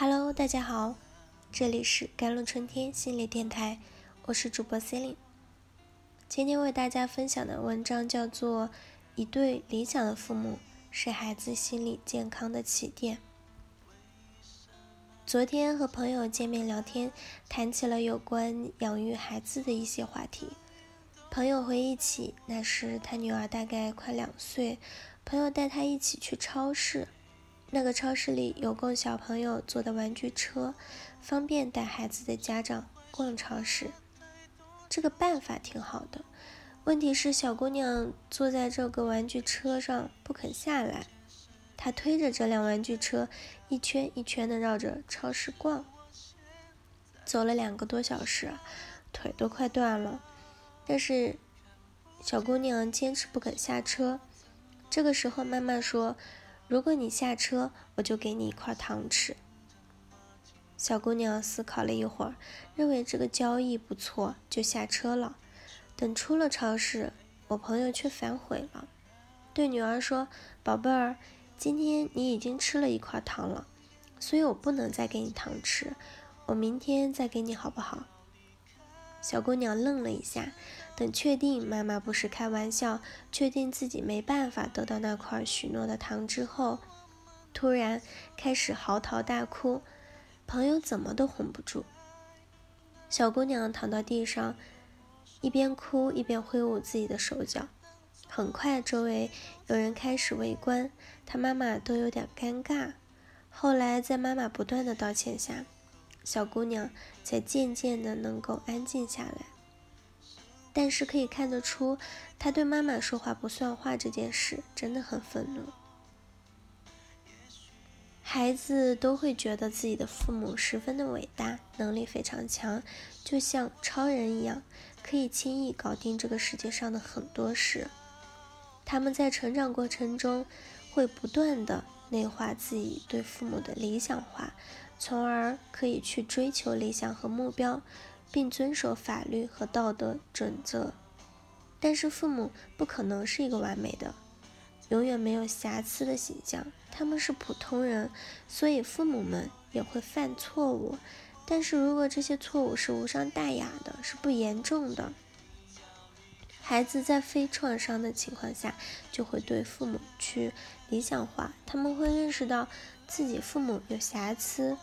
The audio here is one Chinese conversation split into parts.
Hello，大家好，这里是甘露春天心理电台，我是主播 Celine。今天为大家分享的文章叫做《一对理想的父母是孩子心理健康的起点》。昨天和朋友见面聊天，谈起了有关养育孩子的一些话题。朋友回忆起那时他女儿大概快两岁，朋友带他一起去超市。那个超市里有供小朋友坐的玩具车，方便带孩子的家长逛超市。这个办法挺好的，问题是小姑娘坐在这个玩具车上不肯下来。她推着这辆玩具车一圈一圈的绕着超市逛，走了两个多小时，腿都快断了。但是小姑娘坚持不肯下车。这个时候，妈妈说。如果你下车，我就给你一块糖吃。小姑娘思考了一会儿，认为这个交易不错，就下车了。等出了超市，我朋友却反悔了，对女儿说：“宝贝儿，今天你已经吃了一块糖了，所以我不能再给你糖吃，我明天再给你好不好？”小姑娘愣了一下。等确定妈妈不是开玩笑，确定自己没办法得到那块许诺的糖之后，突然开始嚎啕大哭，朋友怎么都哄不住。小姑娘躺到地上，一边哭一边挥舞自己的手脚。很快，周围有人开始围观，她妈妈都有点尴尬。后来，在妈妈不断的道歉下，小姑娘才渐渐的能够安静下来。但是可以看得出，他对妈妈说话不算话这件事真的很愤怒。孩子都会觉得自己的父母十分的伟大，能力非常强，就像超人一样，可以轻易搞定这个世界上的很多事。他们在成长过程中会不断的内化自己对父母的理想化，从而可以去追求理想和目标。并遵守法律和道德准则，但是父母不可能是一个完美的、永远没有瑕疵的形象。他们是普通人，所以父母们也会犯错误。但是如果这些错误是无伤大雅的，是不严重的，孩子在非创伤的情况下，就会对父母去理想化。他们会认识到自己父母有瑕疵。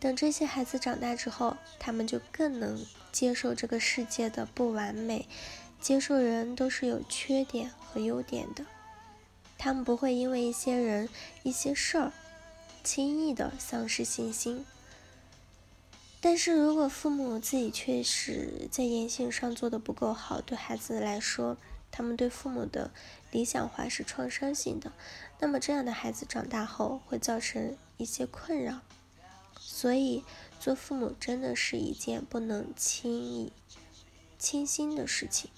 等这些孩子长大之后，他们就更能接受这个世界的不完美，接受人都是有缺点和优点的。他们不会因为一些人、一些事儿轻易的丧失信心。但是如果父母自己确实在言行上做的不够好，对孩子来说，他们对父母的理想化是创伤性的，那么这样的孩子长大后会造成一些困扰。所以，做父母真的是一件不能轻易轻心的事情。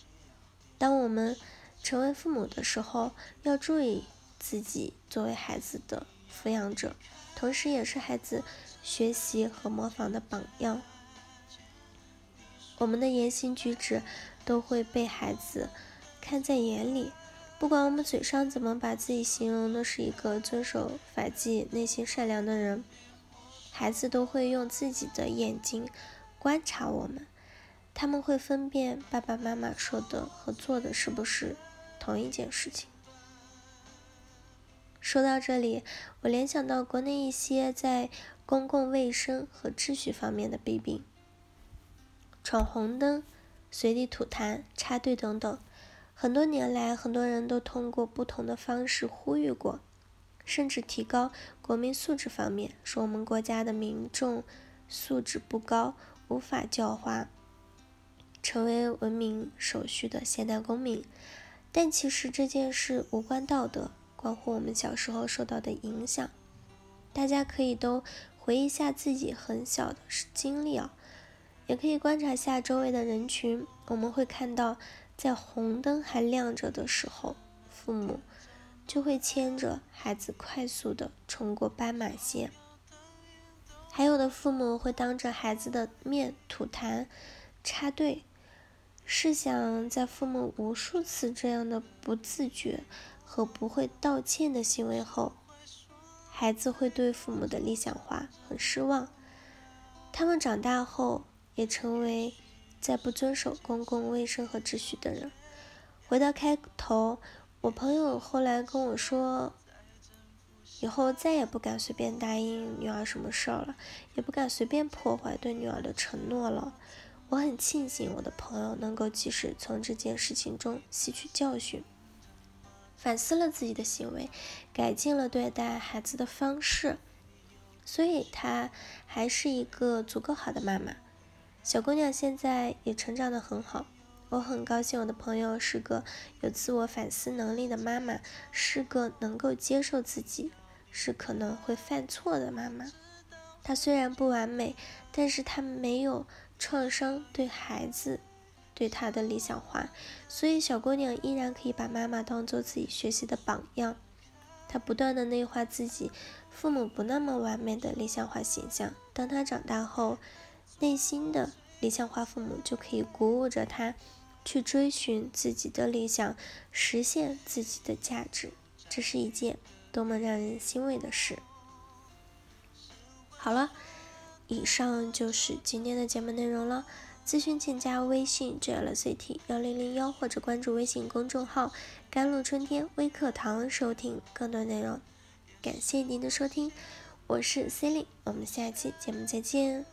当我们成为父母的时候，要注意自己作为孩子的抚养者，同时也是孩子学习和模仿的榜样。我们的言行举止都会被孩子看在眼里，不管我们嘴上怎么把自己形容的是一个遵守法纪、内心善良的人。孩子都会用自己的眼睛观察我们，他们会分辨爸爸妈妈说的和做的是不是同一件事情。说到这里，我联想到国内一些在公共卫生和秩序方面的弊病，闯红灯、随地吐痰、插队等等，很多年来，很多人都通过不同的方式呼吁过。甚至提高国民素质方面，说我们国家的民众素质不高，无法教化成为文明守序的现代公民。但其实这件事无关道德，关乎我们小时候受到的影响。大家可以都回忆一下自己很小的经历啊，也可以观察下周围的人群。我们会看到，在红灯还亮着的时候，父母。就会牵着孩子快速的冲过斑马线，还有的父母会当着孩子的面吐痰、插队。试想，在父母无数次这样的不自觉和不会道歉的行为后，孩子会对父母的理想化很失望。他们长大后也成为再不遵守公共卫生和秩序的人。回到开头，我朋友后来跟我说，以后再也不敢随便答应女儿什么事儿了，也不敢随便破坏对女儿的承诺了。我很庆幸我的朋友能够及时从这件事情中吸取教训，反思了自己的行为，改进了对待孩子的方式。所以她还是一个足够好的妈妈，小姑娘现在也成长得很好。我很高兴我的朋友是个有自我反思能力的妈妈，是个能够接受自己是可能会犯错的妈妈。她虽然不完美，但是她没有创伤对孩子对她的理想化，所以小姑娘依然可以把妈妈当做自己学习的榜样。她不断的内化自己。父母不那么完美的理想化形象，当他长大后，内心的理想化父母就可以鼓舞着他去追寻自己的理想，实现自己的价值。这是一件多么让人欣慰的事！好了，以上就是今天的节目内容了。咨询请加微信 jlct 幺零零幺，或者关注微信公众号“甘露春天微课堂”，收听更多内容。感谢您的收听，我是 c e l i n e 我们下期节目再见。